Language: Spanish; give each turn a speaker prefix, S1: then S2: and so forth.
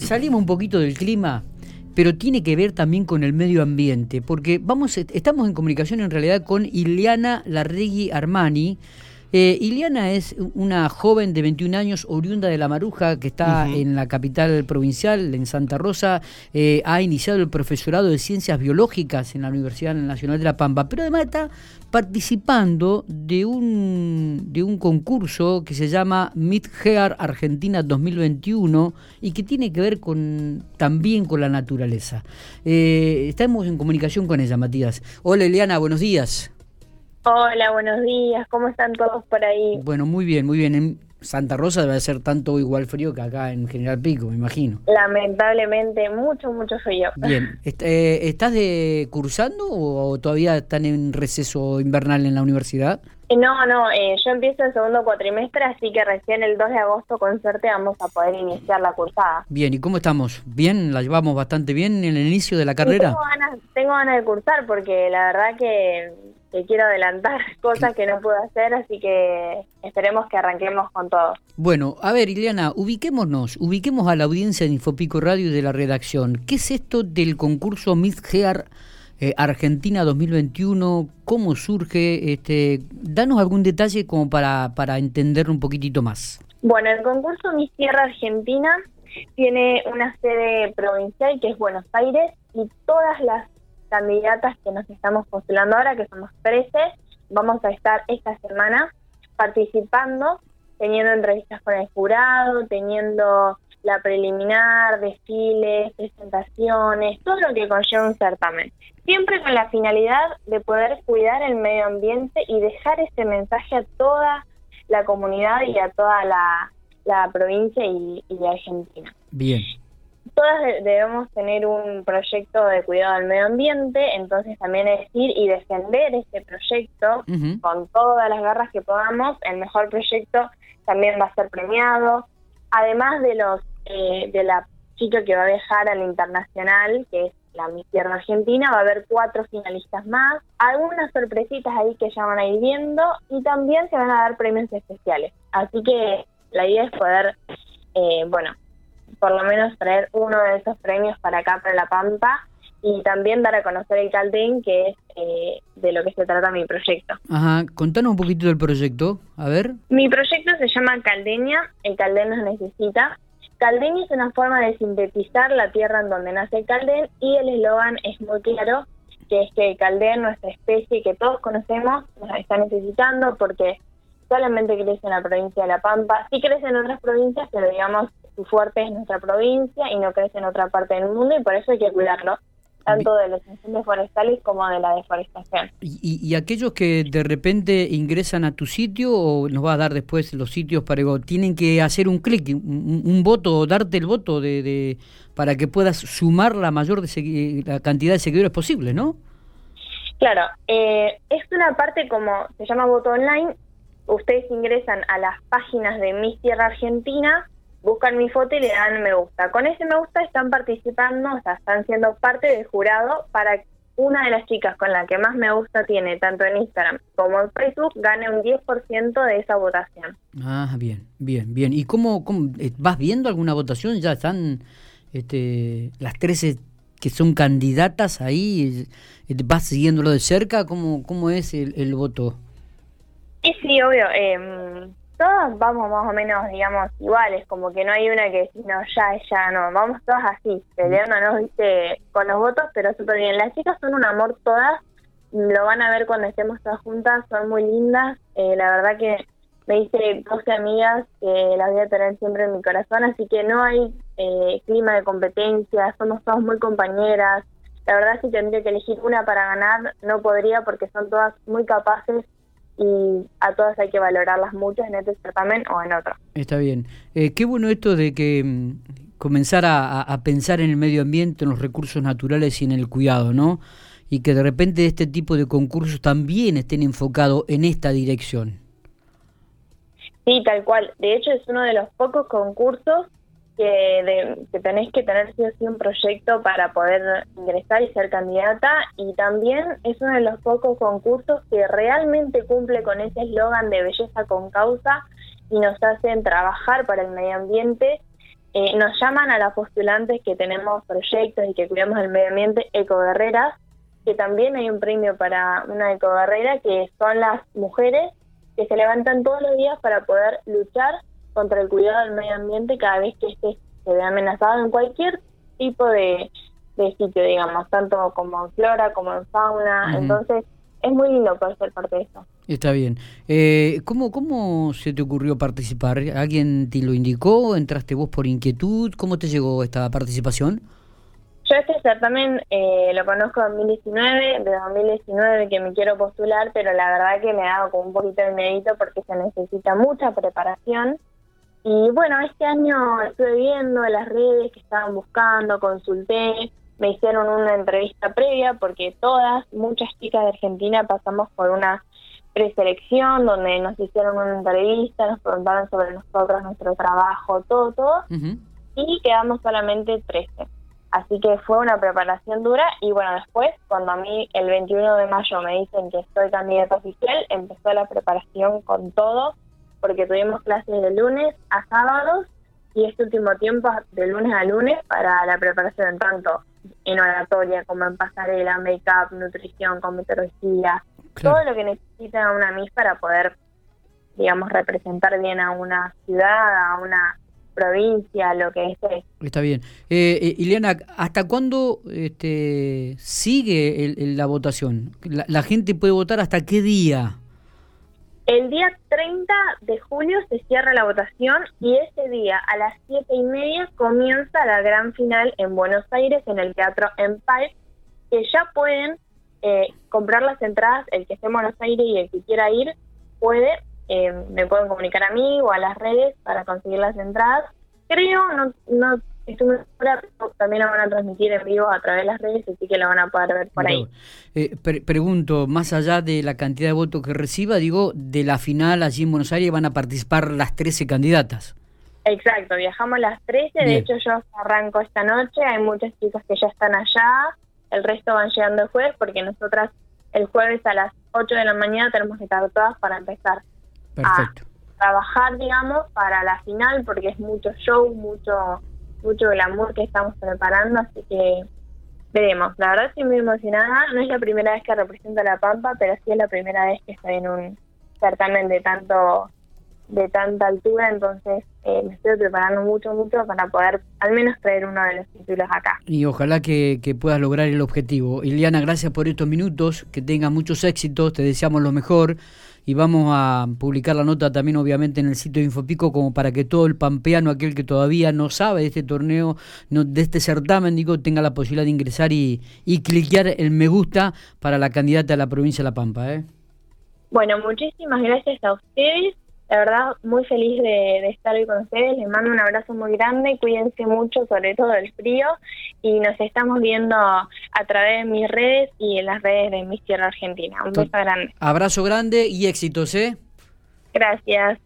S1: salimos un poquito del clima, pero tiene que ver también con el medio ambiente, porque vamos, estamos en comunicación en realidad con Ileana Larregui Armani. Eh, Iliana es una joven de 21 años, oriunda de La Maruja, que está en la capital provincial, en Santa Rosa. Eh, ha iniciado el profesorado de Ciencias Biológicas en la Universidad Nacional de La Pampa, pero además está participando de un, de un concurso que se llama Mid-Gear Argentina 2021 y que tiene que ver con también con la naturaleza. Eh, estamos en comunicación con ella, Matías. Hola, Eliana, buenos días.
S2: Hola, buenos días. ¿Cómo están todos por ahí?
S1: Bueno, muy bien, muy bien. En Santa Rosa debe ser tanto igual frío que acá en General Pico, me imagino.
S2: Lamentablemente, mucho, mucho frío.
S1: Bien. Eh, ¿Estás de cursando o todavía están en receso invernal en la universidad?
S2: Eh, no, no, eh, yo empiezo el segundo cuatrimestre, así que recién el 2 de agosto con suerte vamos a poder iniciar la cursada.
S1: Bien, ¿y cómo estamos? ¿Bien? ¿La llevamos bastante bien en el inicio de la carrera?
S2: tengo, ganas, tengo ganas de cursar porque la verdad que, quiero adelantar cosas que no puedo hacer, así que esperemos que arranquemos con todo.
S1: Bueno, a ver, Ileana, ubiquémonos, ubiquemos a la audiencia de Infopico Radio y de la redacción. ¿Qué es esto del concurso Miss Gear eh, Argentina 2021, cómo surge, este, danos algún detalle como para, para entenderlo un poquitito más.
S2: Bueno, el concurso Miss Tierra Argentina tiene una sede provincial que es Buenos Aires y todas las candidatas que nos estamos postulando ahora, que somos 13, vamos a estar esta semana participando, teniendo entrevistas con el jurado, teniendo la preliminar, desfiles, presentaciones, todo lo que conlleva un certamen. Siempre con la finalidad de poder cuidar el medio ambiente y dejar ese mensaje a toda la comunidad y a toda la, provincia y, y Argentina.
S1: Bien.
S2: Todas debemos tener un proyecto de cuidado del medio ambiente, entonces también decir y defender este proyecto con todas las garras que podamos. El mejor proyecto también va a ser premiado. Además de los eh, de la chica que va a viajar al internacional, que es la Miss Tierra Argentina, va a haber cuatro finalistas más, algunas sorpresitas ahí que ya van a ir viendo y también se van a dar premios especiales. Así que la idea es poder, eh, bueno, por lo menos traer uno de esos premios para acá, para La Pampa, y también dar a conocer el Caldén, que es eh, de lo que se trata mi proyecto.
S1: Ajá, contanos un poquito del proyecto, a ver.
S2: Mi proyecto se llama Caldeña, el Caldén nos necesita, Caldén es una forma de sintetizar la tierra en donde nace Caldén y el eslogan es muy claro, que es que Caldén, nuestra especie que todos conocemos, nos está necesitando porque solamente crece en la provincia de La Pampa. Sí crece en otras provincias, pero digamos, su fuerte es nuestra provincia y no crece en otra parte del mundo y por eso hay que cuidarlo tanto de los incendios forestales como de la deforestación.
S1: ¿Y, aquellos que de repente ingresan a tu sitio o nos va a dar después los sitios para tienen que hacer un clic, un, voto, darte el voto de, para que puedas sumar la mayor de la cantidad de seguidores posible, ¿no?
S2: Claro, eh, es una parte como se llama voto online. Ustedes ingresan a las páginas de Miss Tierra Argentina buscan mi foto y le dan me gusta. Con ese me gusta están participando, o sea, están siendo parte del jurado para una de las chicas con la que más me gusta tiene, tanto en Instagram como en Facebook, gane un 10% de esa votación.
S1: Ah, bien, bien, bien. ¿Y cómo, eh, vas viendo alguna votación? ¿Ya están este, las 13 que son candidatas ahí? Eh, ¿Vas siguiéndolo de cerca? ¿Cómo, cómo es el, el voto?
S2: Sí, sí, obvio. Eh, todas vamos más o menos, digamos, iguales, como que no hay una que no, ya, ya, no, vamos todas así, peleándonos, viste, con los votos, pero súper bien. Las chicas son un amor todas, lo van a ver cuando estemos todas juntas, son muy lindas, eh, la verdad que me hice 12 amigas que las voy a tener siempre en mi corazón, así que no hay eh, clima de competencia, somos todas muy compañeras. La verdad si tendría que elegir una para ganar, no podría porque son todas muy capaces y a todas hay que valorarlas mucho en este certamen o en otro.
S1: Está bien. Eh, qué bueno esto de que mm, comenzar a, pensar en el medio ambiente, en los recursos naturales y en el cuidado, ¿no? Y que de repente este tipo de concursos también estén enfocados en esta dirección.
S2: Sí, tal cual. De hecho, es uno de los pocos concursos que, de, tenés que tener sí o sí un proyecto para poder ingresar y ser candidata y también es uno de los pocos concursos que realmente cumple con ese eslogan de belleza con causa y nos hacen trabajar para el medio ambiente. Eh, nos llaman a las postulantes que tenemos proyectos y que cuidamos el medio ambiente, ecoguerreras, que también hay un premio para una ecoguerrera, que son las mujeres que se levantan todos los días para poder luchar contra el cuidado del medio ambiente cada vez que este se ve amenazado en cualquier tipo de, sitio, digamos, tanto como en flora como en fauna. Entonces, es muy lindo poder ser parte de esto.
S1: Está bien. Eh, ¿cómo, ¿Cómo se te ocurrió participar? ¿Alguien te lo indicó? ¿Entraste vos por inquietud? ¿Cómo te llegó esta participación?
S2: Yo este certamen eh, lo conozco en 2019, de 2019 que me quiero postular, pero la verdad que me ha dado como un poquito de mérito porque se necesita mucha preparación. Y bueno, este año estuve viendo las redes que estaban buscando, consulté, me hicieron una entrevista previa porque todas, muchas chicas de Argentina pasamos por una preselección donde nos hicieron una entrevista, nos preguntaron sobre nosotros, nuestro trabajo, todo, todo, y quedamos solamente 13. Así que fue una preparación dura y bueno, después, cuando a mí el 21 de mayo me dicen que estoy candidata oficial, empezó la preparación con todo, porque tuvimos clases de lunes a sábados y este último tiempo de lunes a lunes para la preparación tanto en oratoria como en pasarela, make-up, nutrición, con meteorología, todo lo que necesita una MIS para poder, digamos, representar bien a una ciudad, a una provincia, lo que esté.
S1: Está bien. Eh, eh, Ileana, ¿hasta cuándo este, sigue la votación? La, gente puede votar hasta qué día?
S2: El día 30 de julio se cierra la votación y ese día a las siete y media comienza la gran final en Buenos Aires en el Teatro Empire, que ya pueden eh, comprar las entradas, el que esté en Buenos Aires y el que quiera ir puede eh, me pueden comunicar a mí o a las redes para conseguir las entradas. Creo, no, no estoy también lo van a transmitir en vivo a través de las redes, así que lo van a poder ver por ahí.
S1: Eh, pregunto, más allá de la cantidad de votos que reciba, digo, de la final allí en Buenos Aires van a participar las 13 candidatas.
S2: Exacto, viajamos las 13, de hecho yo arranco esta noche, hay muchas chicas que ya están allá, el resto van llegando el jueves porque nosotras el jueves a las 8 de la mañana tenemos que estar todas para empezar a trabajar, digamos, para la final, porque es mucho show, mucho mucho glamour que estamos preparando, así que veremos. La verdad estoy muy emocionada, no es la primera vez que represento a La Pampa, pero sí es la primera vez que estoy en un certamen de tanto de tanta altura, entonces eh, me estoy preparando mucho, mucho para poder al menos traer uno de los títulos acá.
S1: Y ojalá que, puedas lograr el objetivo. Iliana, gracias por estos minutos, que tengas muchos éxitos, te deseamos lo mejor y vamos a publicar la nota también obviamente en el sitio de Infopico como para que todo el pampeano, aquel que todavía no sabe de este torneo, no, de este certamen, digo, tenga la posibilidad de ingresar y, y cliquear el me gusta para la candidata a la provincia de La Pampa. ¿eh?
S2: Bueno, muchísimas gracias a ustedes la verdad, muy feliz de, estar hoy con ustedes. Les mando un abrazo muy grande. Cuídense mucho, sobre todo del frío. Y nos estamos viendo a través de mis redes y en las redes de Miss Tierra Argentina. Un beso grande.
S1: Abrazo grande y éxitos, ¿eh?
S2: Gracias.